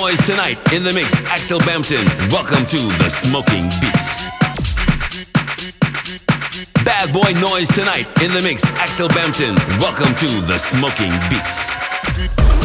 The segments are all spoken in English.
noise tonight in the mix. Axel Bampton, welcome to the Smoking Beats. Bad boy noise tonight in the mix. Axel Bampton, welcome to the Smoking Beats.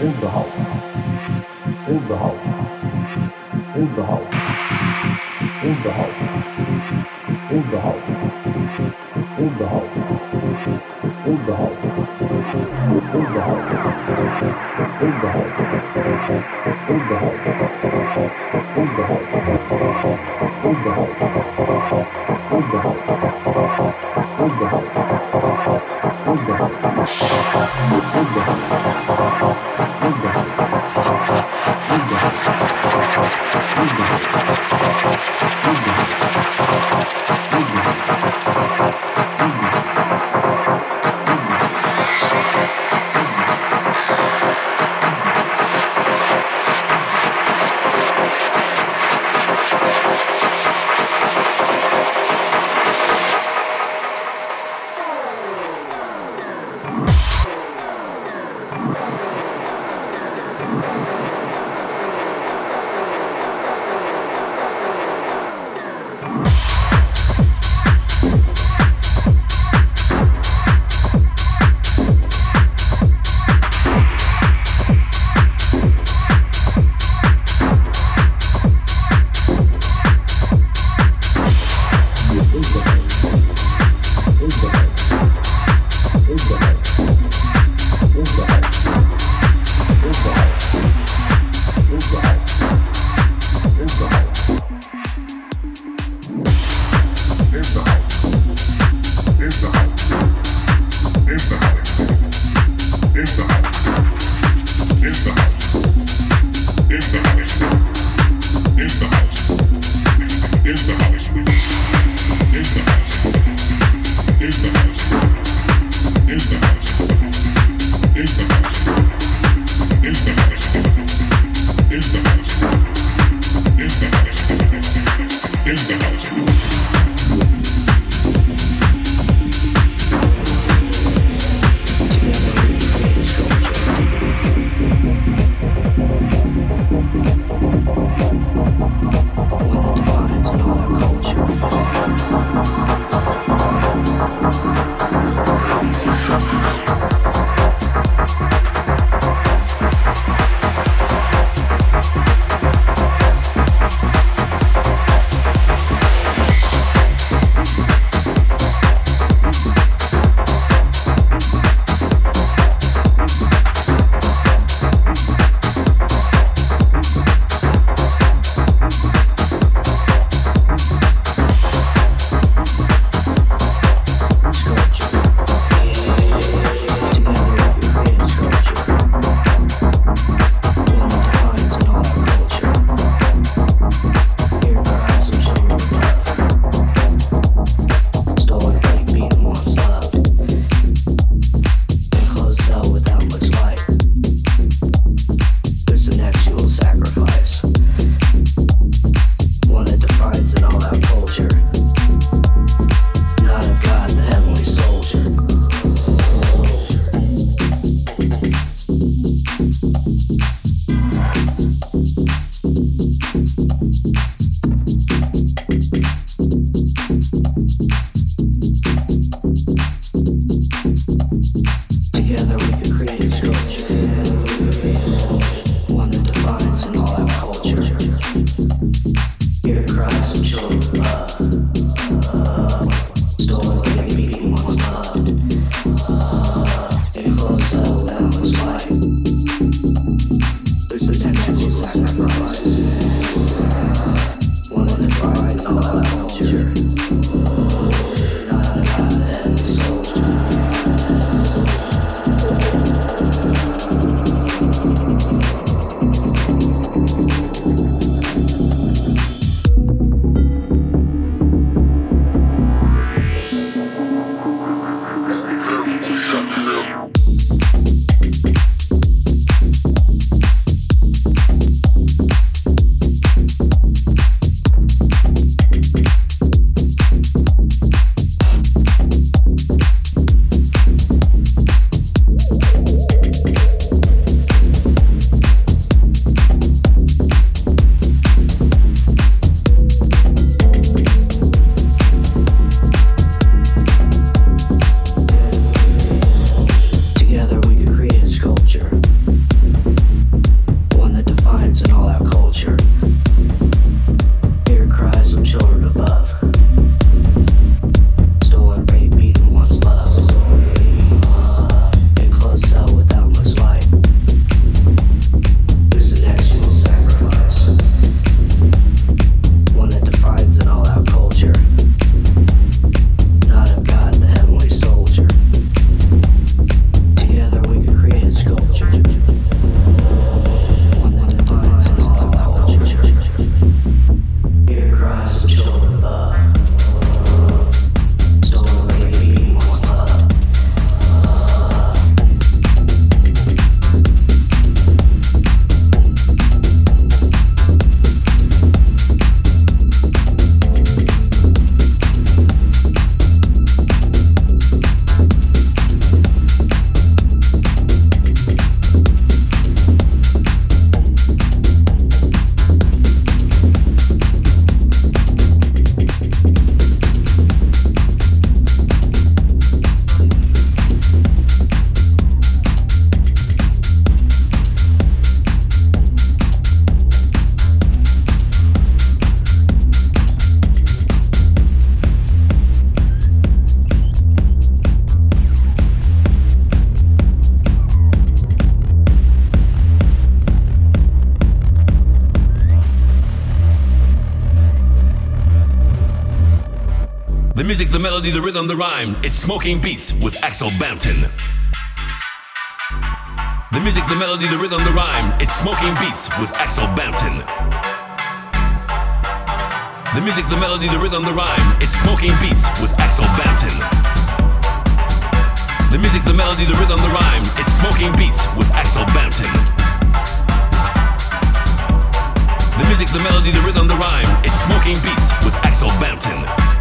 überhaupt, überhaupt, the house. Unterhalt. Unterhalt. Unterhalt. Unterhalt. Unterhalt. Unterhalt. Thank you. Thank you. The melody, the rhythm, the rhyme. It's Smoking Beats with Axel Bampton. The music, the melody, the rhythm, the rhyme. It's Smoking Beats with Axel Bampton. The music, the melody, the rhythm, the rhyme. It's Smoking Beats with Axel Bampton. The music, the melody, the rhythm, the rhyme. It's Smoking Beats with Axel Bampton. The music, the melody, the rhythm, the rhyme. It's Smoking Beats with Axel Bampton.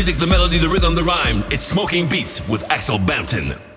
Music, the melody, the rhythm, the rhyme. It's Smoking Beats with Axel Bampton.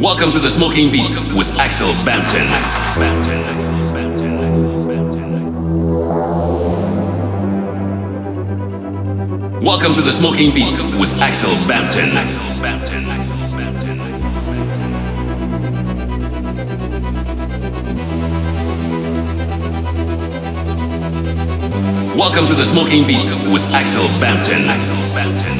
Welcome to the Smoking Beats with Axel Bampton. Welcome to the Smoking Beats with Axel Bampton. Welcome to the Smoking Beats with Axel Bampton.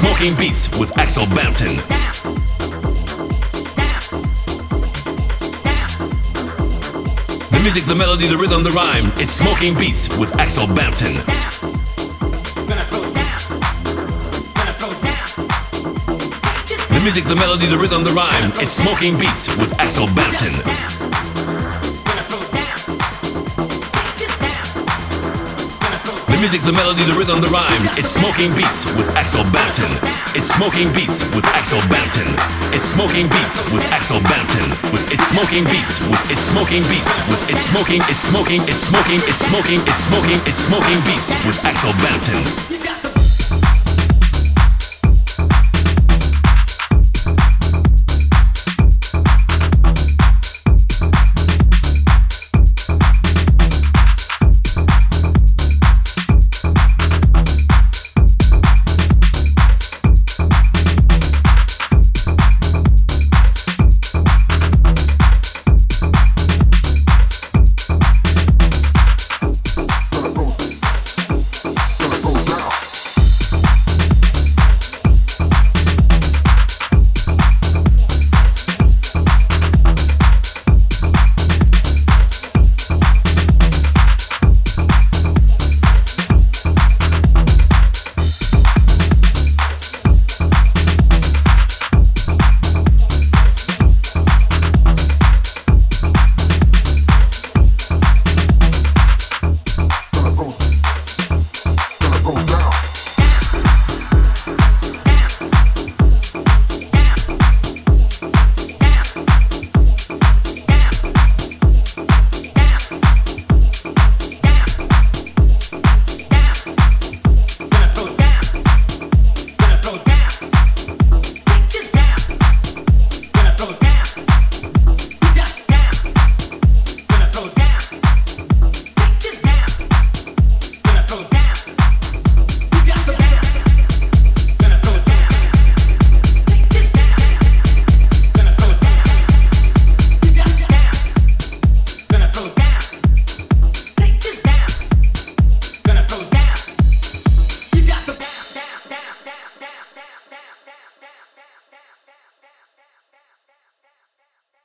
Smoking Beats with Axel Bampton. The music, the melody, the rhythm, the rhyme. It's Smoking Beats with Axel Bampton. The music, the melody, the rhythm, the rhyme. It's Smoking Beats with Axel Bampton. Music, the melody, the rhythm, the rhyme. It's Smoking Beats with Axel Bampton. It's Smoking Beats with Axel Bampton. It's Smoking Beats with Axel Bampton. With it's Smoking Beats with it's Smoking Beats with it's smoking, it's smoking, it's smoking, it's smoking, it's smoking, it's smoking beats with Axel Bampton.